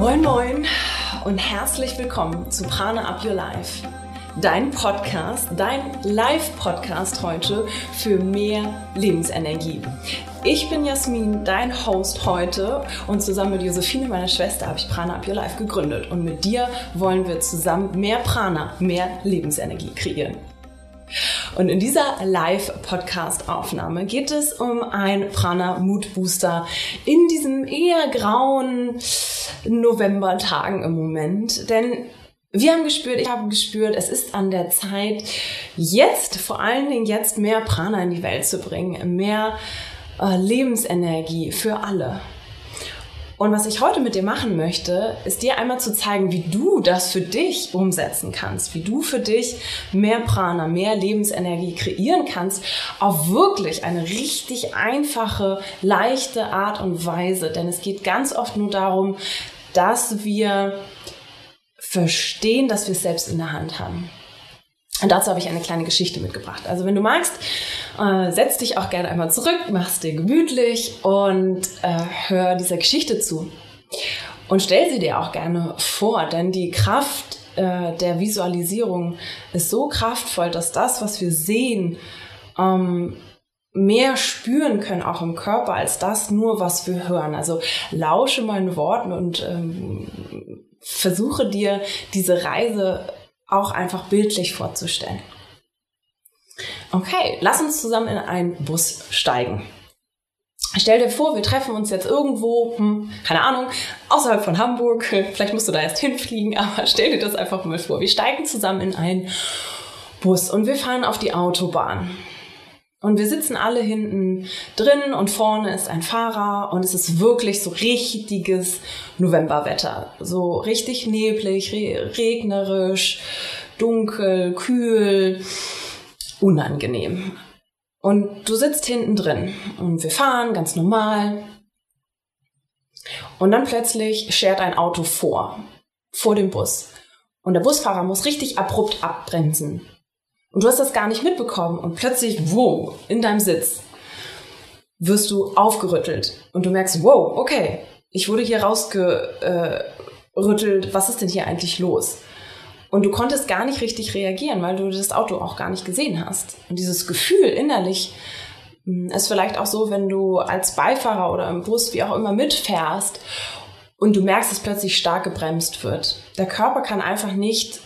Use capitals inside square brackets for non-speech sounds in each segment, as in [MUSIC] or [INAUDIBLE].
Moin Moin und herzlich willkommen zu Prana Up Your Life. Dein Podcast, dein Live-Podcast heute für mehr Lebensenergie. Ich bin Jasmin, dein Host heute und zusammen mit Josephine, meiner Schwester, habe ich Prana Up Your Life gegründet und mit dir wollen wir zusammen mehr Prana, mehr Lebensenergie kreieren. Und in dieser Live-Podcast-Aufnahme geht es um ein Prana-Mood-Booster in diesem eher grauen Novembertagen im Moment. Denn wir haben gespürt, ich habe gespürt, es ist an der Zeit, jetzt, vor allen Dingen jetzt, mehr Prana in die Welt zu bringen, mehr äh, Lebensenergie für alle. Und was ich heute mit dir machen möchte, ist dir einmal zu zeigen, wie du das für dich umsetzen kannst, wie du für dich mehr Prana, mehr Lebensenergie kreieren kannst, auf wirklich eine richtig einfache, leichte Art und Weise. Denn es geht ganz oft nur darum, dass wir verstehen, dass wir es selbst in der Hand haben. Und dazu habe ich eine kleine Geschichte mitgebracht. Also wenn du magst, äh, setz dich auch gerne einmal zurück, mach's dir gemütlich und äh, hör dieser Geschichte zu. Und stell sie dir auch gerne vor, denn die Kraft äh, der Visualisierung ist so kraftvoll, dass das, was wir sehen, ähm, mehr spüren können, auch im Körper, als das nur, was wir hören. Also lausche meinen Worten und ähm, versuche dir diese Reise auch einfach bildlich vorzustellen. Okay, lass uns zusammen in einen Bus steigen. Stell dir vor, wir treffen uns jetzt irgendwo, hm, keine Ahnung, außerhalb von Hamburg. [LAUGHS] Vielleicht musst du da erst hinfliegen, [LAUGHS] aber stell dir das einfach mal vor. Wir steigen zusammen in einen Bus und wir fahren auf die Autobahn. Und wir sitzen alle hinten drin und vorne ist ein Fahrer und es ist wirklich so richtiges Novemberwetter. So richtig neblig, regnerisch, dunkel, kühl, unangenehm. Und du sitzt hinten drin und wir fahren ganz normal. Und dann plötzlich schert ein Auto vor, vor dem Bus. Und der Busfahrer muss richtig abrupt abbremsen. Und du hast das gar nicht mitbekommen und plötzlich, wow, in deinem Sitz wirst du aufgerüttelt und du merkst, wow, okay, ich wurde hier rausgerüttelt, was ist denn hier eigentlich los? Und du konntest gar nicht richtig reagieren, weil du das Auto auch gar nicht gesehen hast. Und dieses Gefühl innerlich hm, ist vielleicht auch so, wenn du als Beifahrer oder im Bus, wie auch immer, mitfährst und du merkst, dass plötzlich stark gebremst wird. Der Körper kann einfach nicht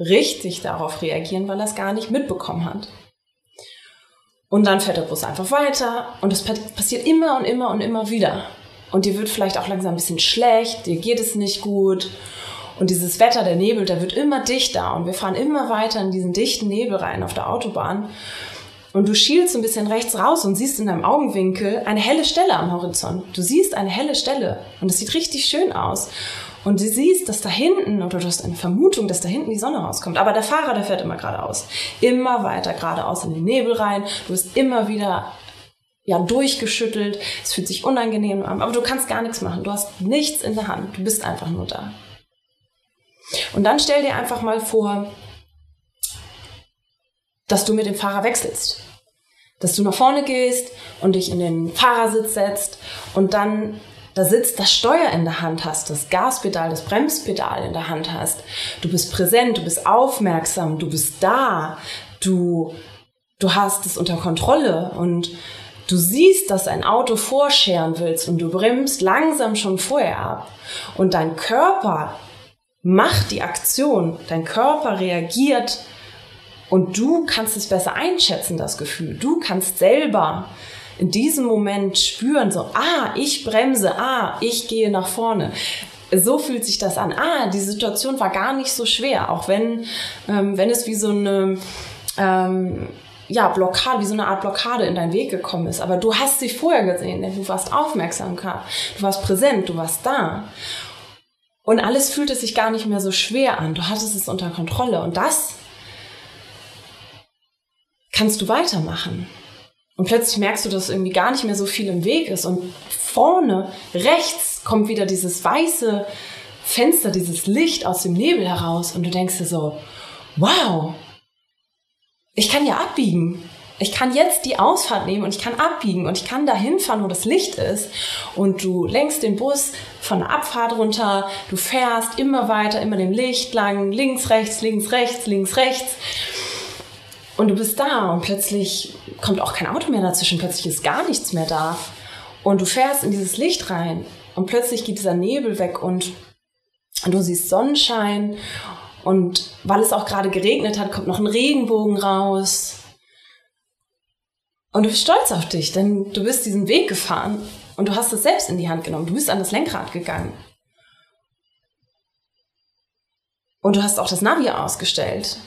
richtig darauf reagieren, weil er es gar nicht mitbekommen hat. Und dann fährt der Bus einfach weiter und das passiert immer und immer und immer wieder. Und dir wird vielleicht auch langsam ein bisschen schlecht, dir geht es nicht gut. Und dieses Wetter, der Nebel, der wird immer dichter und wir fahren immer weiter in diesen dichten Nebel rein auf der Autobahn. Und du schielst ein bisschen rechts raus und siehst in deinem Augenwinkel eine helle Stelle am Horizont. Du siehst eine helle Stelle und es sieht richtig schön aus. Und du siehst, dass da hinten, oder du hast eine Vermutung, dass da hinten die Sonne rauskommt. Aber der Fahrer, der fährt immer geradeaus. Immer weiter geradeaus in den Nebel rein. Du bist immer wieder ja, durchgeschüttelt. Es fühlt sich unangenehm an. Aber du kannst gar nichts machen. Du hast nichts in der Hand. Du bist einfach nur da. Und dann stell dir einfach mal vor, dass du mit dem Fahrer wechselst. Dass du nach vorne gehst und dich in den Fahrersitz setzt und dann da sitzt, das Steuer in der Hand hast, das Gaspedal, das Bremspedal in der Hand hast. Du bist präsent, du bist aufmerksam, du bist da, du, du hast es unter Kontrolle und du siehst, dass ein Auto vorscheren willst und du bremst langsam schon vorher ab. Und dein Körper macht die Aktion, dein Körper reagiert und du kannst es besser einschätzen, das Gefühl. Du kannst selber in diesem Moment spüren, so, ah, ich bremse, ah, ich gehe nach vorne. So fühlt sich das an. Ah, die Situation war gar nicht so schwer, auch wenn, ähm, wenn es wie so eine, ähm, ja, Blockade, wie so eine Art Blockade in deinen Weg gekommen ist. Aber du hast sie vorher gesehen, denn du warst aufmerksam, du warst präsent, du warst da. Und alles fühlte sich gar nicht mehr so schwer an. Du hattest es unter Kontrolle. Und das kannst du weitermachen. Und plötzlich merkst du, dass irgendwie gar nicht mehr so viel im Weg ist. Und vorne, rechts, kommt wieder dieses weiße Fenster, dieses Licht aus dem Nebel heraus. Und du denkst dir so, wow, ich kann ja abbiegen. ich kann jetzt die Ausfahrt nehmen und ich kann abbiegen und ich kann dahin fahren, wo das Licht ist. Und du lenkst den Bus von der Abfahrt runter, du fährst immer weiter, immer dem Licht lang, links, rechts, links, rechts, links, rechts. Und du bist da und plötzlich kommt auch kein Auto mehr dazwischen, plötzlich ist gar nichts mehr da. Und du fährst in dieses Licht rein und plötzlich geht dieser Nebel weg und du siehst Sonnenschein und weil es auch gerade geregnet hat, kommt noch ein Regenbogen raus. Und du bist stolz auf dich, denn du bist diesen Weg gefahren und du hast es selbst in die Hand genommen. Du bist an das Lenkrad gegangen. Und du hast auch das Navi ausgestellt.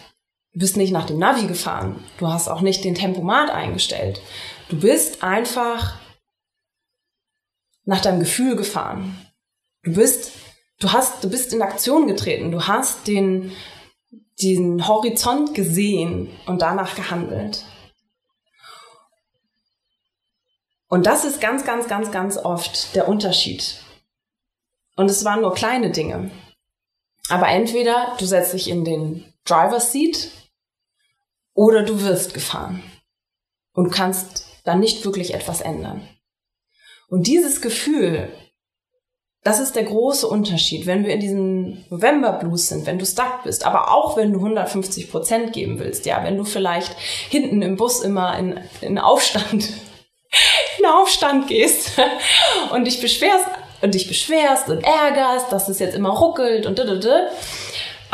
Du bist nicht nach dem Navi gefahren. Du hast auch nicht den Tempomat eingestellt. Du bist einfach nach deinem Gefühl gefahren. Du bist, du hast, du bist in Aktion getreten. Du hast den, den Horizont gesehen und danach gehandelt. Und das ist ganz, ganz, ganz, ganz oft der Unterschied. Und es waren nur kleine Dinge. Aber entweder du setzt dich in den Driver's Seat oder du wirst gefahren und kannst dann nicht wirklich etwas ändern. Und dieses Gefühl, das ist der große Unterschied, wenn wir in diesem November Blues sind, wenn du stuck bist, aber auch wenn du 150 Prozent geben willst, ja, wenn du vielleicht hinten im Bus immer in, in Aufstand [LAUGHS] in Aufstand gehst und dich beschwerst und dich beschwerst und ärgerst, dass es jetzt immer ruckelt und da,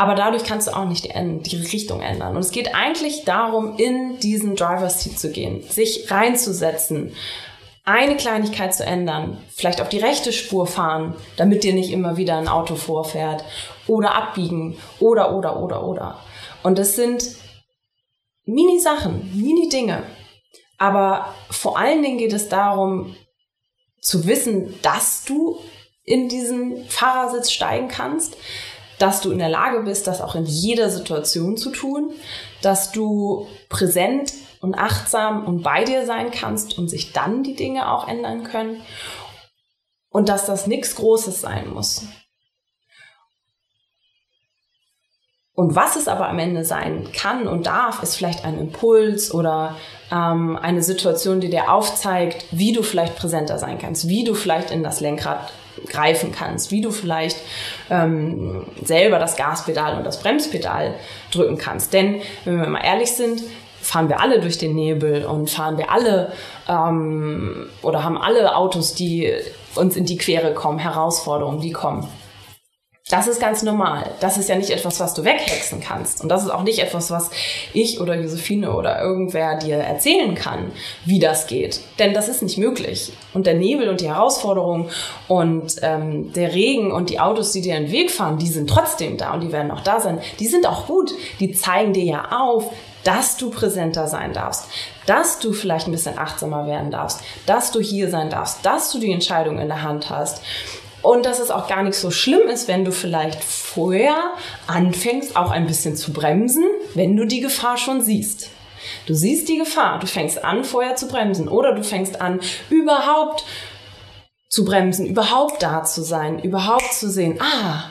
aber dadurch kannst du auch nicht die, die, Richtung ändern. Und es geht eigentlich darum, in diesen Driver's Seat zu gehen, sich reinzusetzen, eine Kleinigkeit zu ändern, vielleicht auf die rechte Spur fahren, damit dir nicht immer wieder ein Auto vorfährt oder abbiegen oder, oder, oder, oder. Und das sind Mini-Sachen, Mini-Dinge. Aber vor allen Dingen geht es darum, zu wissen, dass du in diesen Fahrersitz steigen kannst, dass du in der Lage bist, das auch in jeder Situation zu tun, dass du präsent und achtsam und bei dir sein kannst und sich dann die Dinge auch ändern können und dass das nichts Großes sein muss. Und was es aber am Ende sein kann und darf, ist vielleicht ein Impuls oder ähm, eine Situation, die dir aufzeigt, wie du vielleicht präsenter sein kannst, wie du vielleicht in das Lenkrad greifen kannst, wie du vielleicht ähm, selber das Gaspedal und das Bremspedal drücken kannst. Denn wenn wir mal ehrlich sind, fahren wir alle durch den Nebel und fahren wir alle ähm, oder haben alle Autos, die uns in die Quere kommen, Herausforderungen, die kommen. Das ist ganz normal. Das ist ja nicht etwas, was du weghexen kannst. Und das ist auch nicht etwas, was ich oder Josephine oder irgendwer dir erzählen kann, wie das geht. Denn das ist nicht möglich. Und der Nebel und die Herausforderungen und ähm, der Regen und die Autos, die dir in den Weg fahren, die sind trotzdem da und die werden auch da sein. Die sind auch gut. Die zeigen dir ja auf, dass du präsenter sein darfst, dass du vielleicht ein bisschen achtsamer werden darfst, dass du hier sein darfst, dass du die Entscheidung in der Hand hast und dass es auch gar nicht so schlimm ist, wenn du vielleicht vorher anfängst, auch ein bisschen zu bremsen, wenn du die Gefahr schon siehst. Du siehst die Gefahr, du fängst an, vorher zu bremsen oder du fängst an, überhaupt zu bremsen, überhaupt da zu sein, überhaupt zu sehen, ah,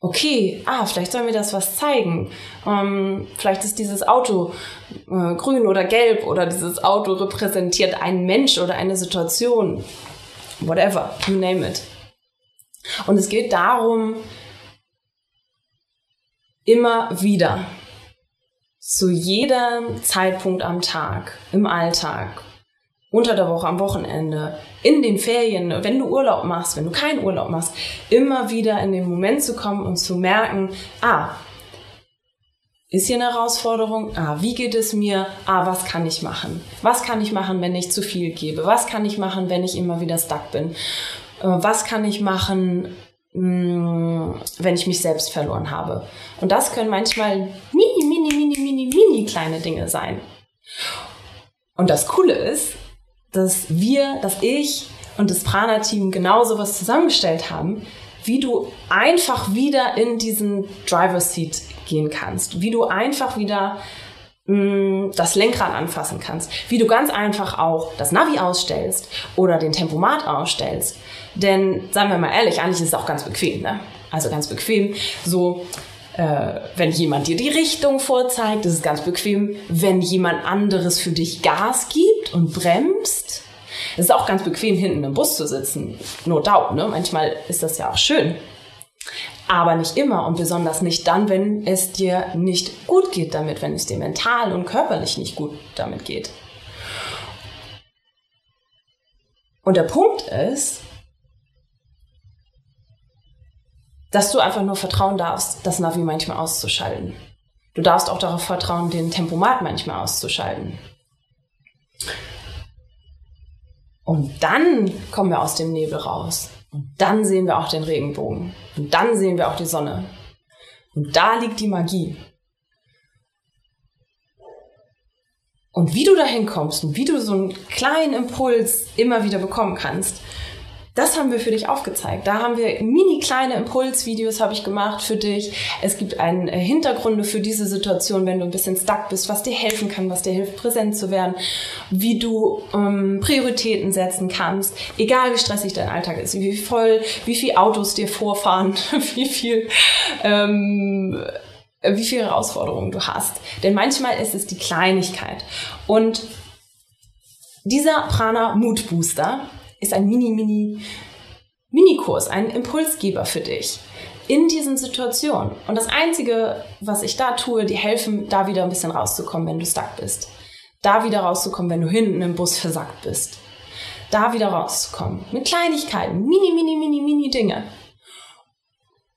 okay, ah, vielleicht soll mir das was zeigen. Ähm, vielleicht ist dieses Auto äh, grün oder gelb oder dieses Auto repräsentiert einen Mensch oder eine Situation. Whatever, you name it. Und es geht darum, immer wieder, zu jedem Zeitpunkt am Tag, im Alltag, unter der Woche, am Wochenende, in den Ferien, wenn du Urlaub machst, wenn du keinen Urlaub machst, immer wieder in den Moment zu kommen und zu merken, ah, ist hier eine Herausforderung? Ah, wie geht es mir? Ah, was kann ich machen? Was kann ich machen, wenn ich zu viel gebe? Was kann ich machen, wenn ich immer wieder stuck bin? Äh, was kann ich machen, mm, wenn ich mich selbst verloren habe. Und das können manchmal mini, mini, mini, mini, mini kleine Dinge sein. Und das Coole ist, dass wir, dass ich und das Prana-Team genau sowas zusammengestellt haben, wie du einfach wieder in diesen Driver's Seat gehen kannst, wie du einfach wieder Mm, das Lenkrad anfassen kannst, wie du ganz einfach auch das Navi ausstellst oder den Tempomat ausstellst. Denn, sagen wir mal ehrlich, eigentlich ist es auch ganz bequem, ne? Also ganz bequem. So, äh, wenn jemand dir die Richtung vorzeigt, ist ganz bequem. Wenn jemand anderes für dich Gas gibt und bremst, es ist auch ganz bequem, hinten im Bus zu sitzen. No doubt, ne? Manchmal ist das ja auch schön. Aber nicht immer und besonders nicht dann, wenn es dir nicht gut geht damit, wenn es dir mental und körperlich nicht gut damit geht. Und der Punkt ist, dass du einfach nur vertrauen darfst, das Navi manchmal auszuschalten. Du darfst auch darauf vertrauen, den Tempomat manchmal auszuschalten. Und dann kommen wir aus dem Nebel raus. Und dann sehen wir auch den Regenbogen. Und dann sehen wir auch die Sonne. Und da liegt die Magie. Und wie du dahin kommst und wie du so einen kleinen Impuls immer wieder bekommen kannst, das haben wir für dich aufgezeigt. Da haben wir mini kleine Impulsvideos habe ich gemacht für dich. Es gibt einen äh, Hintergründe für diese Situation, wenn du ein bisschen stuck bist, was dir helfen kann, was dir hilft, präsent zu werden, wie du ähm, Prioritäten setzen kannst, egal wie stressig dein Alltag ist, wie voll, wie viel Autos dir vorfahren, [LAUGHS] wie viel ähm, wie viele Herausforderungen du hast. Denn manchmal ist es die Kleinigkeit. Und dieser Prana Mood Booster ist ein Mini, Mini, Mini-Kurs, ein Impulsgeber für dich in diesen Situationen. Und das Einzige, was ich da tue, die helfen, da wieder ein bisschen rauszukommen, wenn du stuck bist. Da wieder rauszukommen, wenn du hinten im Bus versackt bist. Da wieder rauszukommen. Mit Kleinigkeiten, mini, mini, mini, mini Dinge.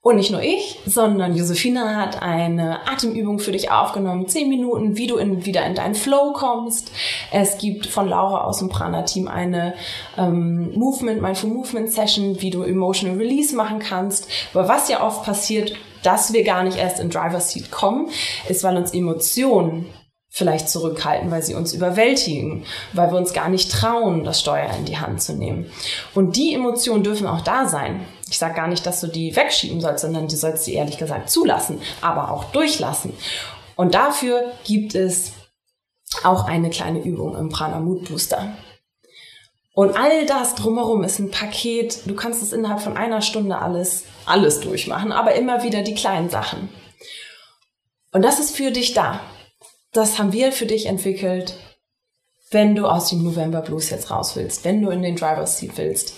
Und nicht nur ich, sondern Josephina hat eine Atemübung für dich aufgenommen. Zehn Minuten, wie du in, wieder in deinen Flow kommst. Es gibt von Laura aus dem Prana-Team eine ähm, Movement, Mindful Movement Session, wie du Emotional Release machen kannst. Aber was ja oft passiert, dass wir gar nicht erst in Driver's Seat kommen, ist, weil uns Emotionen vielleicht zurückhalten, weil sie uns überwältigen, weil wir uns gar nicht trauen, das Steuer in die Hand zu nehmen. Und die Emotionen dürfen auch da sein. Ich sage gar nicht, dass du die wegschieben sollst, sondern du sollst sie ehrlich gesagt zulassen, aber auch durchlassen. Und dafür gibt es auch eine kleine Übung im Prana Mood Booster. Und all das drumherum ist ein Paket. Du kannst es innerhalb von einer Stunde alles, alles durchmachen, aber immer wieder die kleinen Sachen. Und das ist für dich da. Das haben wir für dich entwickelt, wenn du aus dem November Blues jetzt raus willst, wenn du in den Driver's Seat willst.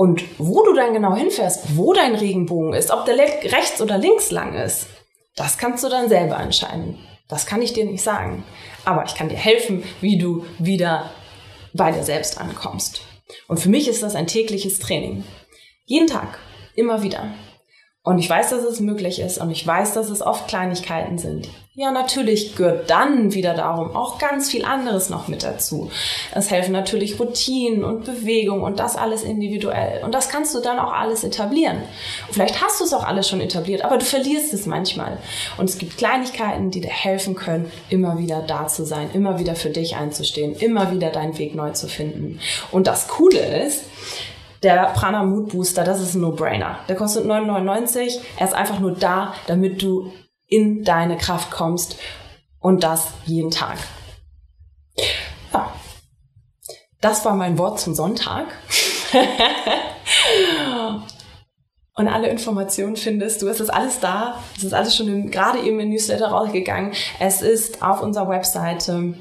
Und wo du dann genau hinfährst, wo dein Regenbogen ist, ob der rechts oder links lang ist, das kannst du dann selber entscheiden. Das kann ich dir nicht sagen. Aber ich kann dir helfen, wie du wieder bei dir selbst ankommst. Und für mich ist das ein tägliches Training. Jeden Tag, immer wieder. Und ich weiß, dass es möglich ist und ich weiß, dass es oft Kleinigkeiten sind. Ja, natürlich gehört dann wieder darum auch ganz viel anderes noch mit dazu. Es helfen natürlich Routinen und Bewegung und das alles individuell. Und das kannst du dann auch alles etablieren. Und vielleicht hast du es auch alles schon etabliert, aber du verlierst es manchmal. Und es gibt Kleinigkeiten, die dir helfen können, immer wieder da zu sein, immer wieder für dich einzustehen, immer wieder deinen Weg neu zu finden. Und das Coole ist, der Prana Mood Booster, das ist ein No-Brainer. Der kostet 9,99. Er ist einfach nur da, damit du in deine Kraft kommst und das jeden Tag. Ja. Das war mein Wort zum Sonntag. [LAUGHS] und alle Informationen findest du. Es ist alles da. Es ist alles schon im, gerade eben im Newsletter rausgegangen. Es ist auf unserer Webseite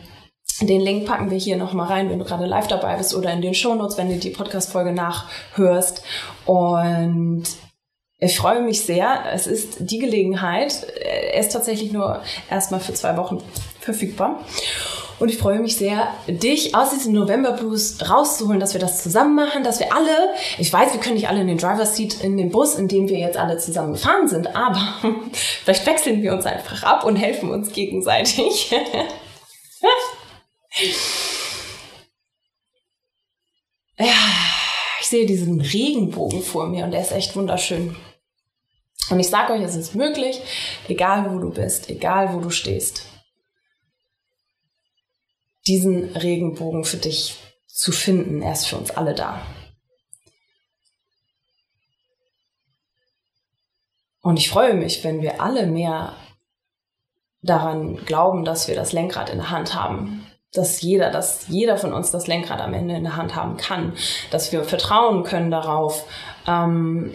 den Link packen wir hier nochmal rein, wenn du gerade live dabei bist oder in den Shownotes, wenn du die Podcast-Folge nachhörst. Und ich freue mich sehr. Es ist die Gelegenheit. Er ist tatsächlich nur erstmal für zwei Wochen verfügbar. Und ich freue mich sehr, dich aus diesem November Blues rauszuholen, dass wir das zusammen machen, dass wir alle, ich weiß, wir können nicht alle in den Driver's Seat in dem Bus, in dem wir jetzt alle zusammen gefahren sind, aber [LAUGHS] vielleicht wechseln wir uns einfach ab und helfen uns gegenseitig. [LAUGHS] Ja, ich sehe diesen Regenbogen vor mir und der ist echt wunderschön. Und ich sage euch, es ist möglich, egal wo du bist, egal wo du stehst, diesen Regenbogen für dich zu finden. Er ist für uns alle da. Und ich freue mich, wenn wir alle mehr daran glauben, dass wir das Lenkrad in der Hand haben, dass jeder, dass jeder von uns das Lenkrad am Ende in der Hand haben kann, dass wir vertrauen können darauf, ähm,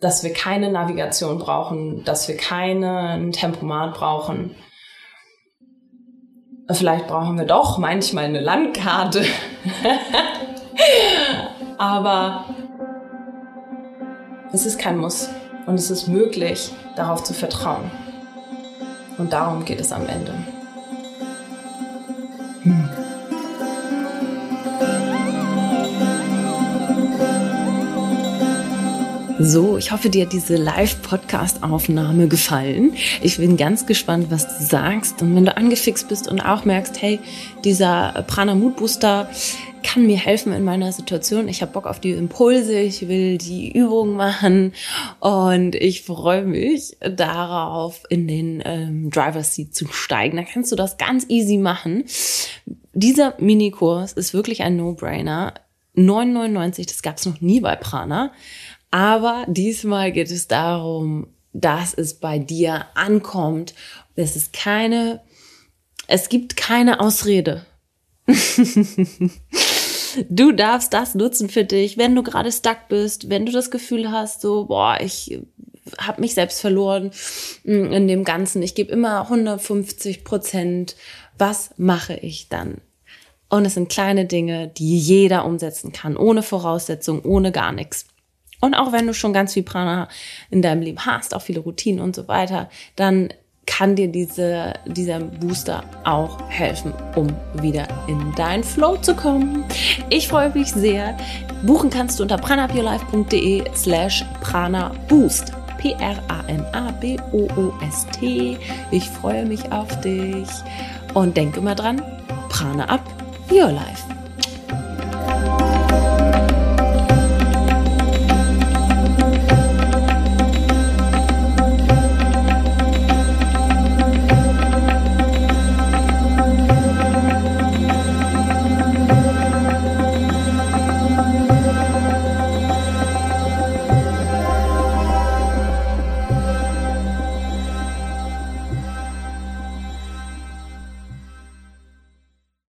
dass wir keine Navigation brauchen, dass wir keinen Tempomat brauchen. Vielleicht brauchen wir doch manchmal eine Landkarte. [LAUGHS] Aber es ist kein Muss und es ist möglich, darauf zu vertrauen. Und darum geht es am Ende. So, ich hoffe, dir hat diese Live-Podcast-Aufnahme gefallen. Ich bin ganz gespannt, was du sagst. Und wenn du angefixt bist und auch merkst, hey, dieser Prana Mood Booster kann mir helfen in meiner Situation. Ich habe Bock auf die Impulse, ich will die Übung machen und ich freue mich darauf, in den ähm, Driver's Seat zu steigen. Dann kannst du das ganz easy machen. Dieser Minikurs ist wirklich ein No-Brainer. 9,99, das gab es noch nie bei Prana. Aber diesmal geht es darum, dass es bei dir ankommt. Es ist keine, es gibt keine Ausrede. [LAUGHS] du darfst das nutzen für dich, wenn du gerade stuck bist, wenn du das Gefühl hast, so, boah, ich habe mich selbst verloren mm, in dem Ganzen. Ich gebe immer 150 Prozent. Was mache ich dann? Und es sind kleine Dinge, die jeder umsetzen kann, ohne Voraussetzung, ohne gar nichts. Und auch wenn du schon ganz viel Prana in deinem Leben hast, auch viele Routinen und so weiter, dann kann dir diese, dieser Booster auch helfen, um wieder in deinen Flow zu kommen. Ich freue mich sehr. Buchen kannst du unter pranaupyourlife.de slash pranaboost. P-R-A-N-A-B-O-O-S-T. Ich freue mich auf dich und denke immer dran, Prana up your life.